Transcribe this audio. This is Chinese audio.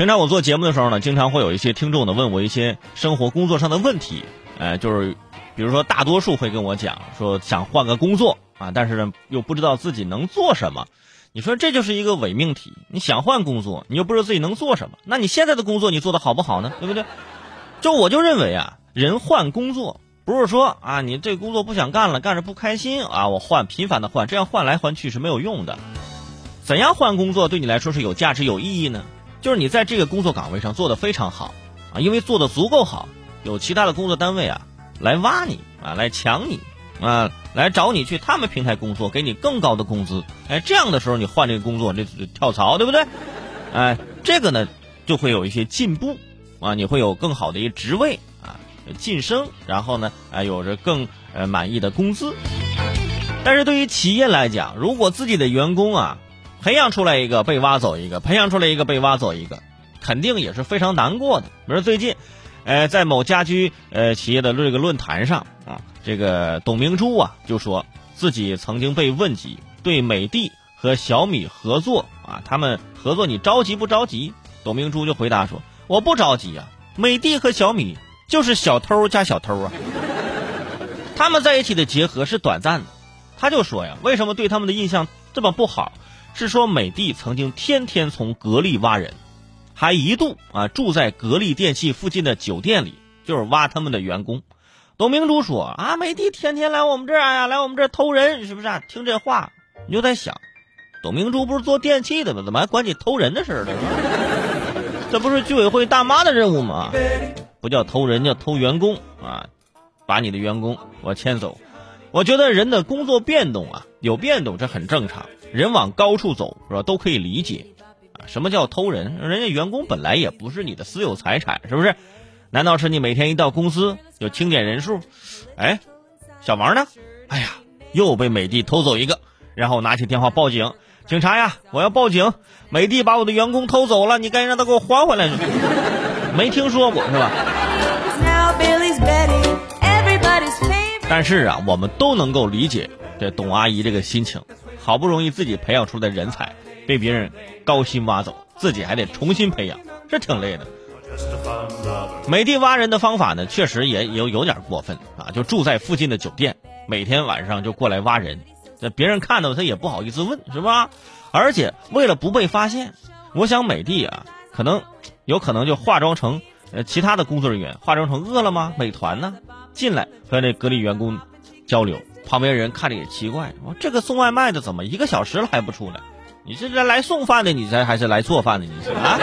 平常我做节目的时候呢，经常会有一些听众呢问我一些生活工作上的问题，呃，就是比如说大多数会跟我讲说想换个工作啊，但是呢又不知道自己能做什么。你说这就是一个伪命题。你想换工作，你又不知道自己能做什么，那你现在的工作你做的好不好呢？对不对？就我就认为啊，人换工作不是说啊你这工作不想干了，干着不开心啊，我换频繁的换，这样换来换去是没有用的。怎样换工作对你来说是有价值有意义呢？就是你在这个工作岗位上做的非常好啊，因为做的足够好，有其他的工作单位啊来挖你啊，来抢你啊，来找你去他们平台工作，给你更高的工资。哎，这样的时候你换这个工作，这跳槽对不对？哎，这个呢就会有一些进步啊，你会有更好的一个职位啊，晋升，然后呢啊有着更呃满意的工资。但是对于企业来讲，如果自己的员工啊。培养出来一个被挖走一个，培养出来一个被挖走一个，肯定也是非常难过的。比如最近，呃，在某家居呃企业的这个论坛上啊，这个董明珠啊就说自己曾经被问及对美的和小米合作啊，他们合作你着急不着急？董明珠就回答说我不着急啊，美的和小米就是小偷加小偷啊，他们在一起的结合是短暂的。他就说呀，为什么对他们的印象这么不好？是说美的曾经天天从格力挖人，还一度啊住在格力电器附近的酒店里，就是挖他们的员工。董明珠说啊，美的天天来我们这儿呀，来我们这儿偷人，是不是？啊？听这话你就在想，董明珠不是做电器的吗？怎么还管你偷人的事儿了？这不是居委会大妈的任务吗？不叫偷人，叫偷员工啊！把你的员工我牵走。我觉得人的工作变动啊，有变动这很正常。人往高处走是吧？都可以理解，啊，什么叫偷人？人家员工本来也不是你的私有财产，是不是？难道是你每天一到公司就清点人数？哎，小王呢？哎呀，又被美的偷走一个，然后拿起电话报警，警察呀，我要报警，美的把我的员工偷走了，你赶紧让他给我还回来。没听说过是吧？但是啊，我们都能够理解这董阿姨这个心情。好不容易自己培养出的人才，被别人高薪挖走，自己还得重新培养，这挺累的。美的挖人的方法呢，确实也有有点过分啊！就住在附近的酒店，每天晚上就过来挖人，这别人看到他也不好意思问，是吧？而且为了不被发现，我想美的啊，可能有可能就化妆成呃其他的工作人员，化妆成饿了么、美团呢，进来和那格力员工交流。旁边人看着也奇怪，我这个送外卖的怎么一个小时了还不出来？你是来来送饭的，你这还是来做饭的？你是啊？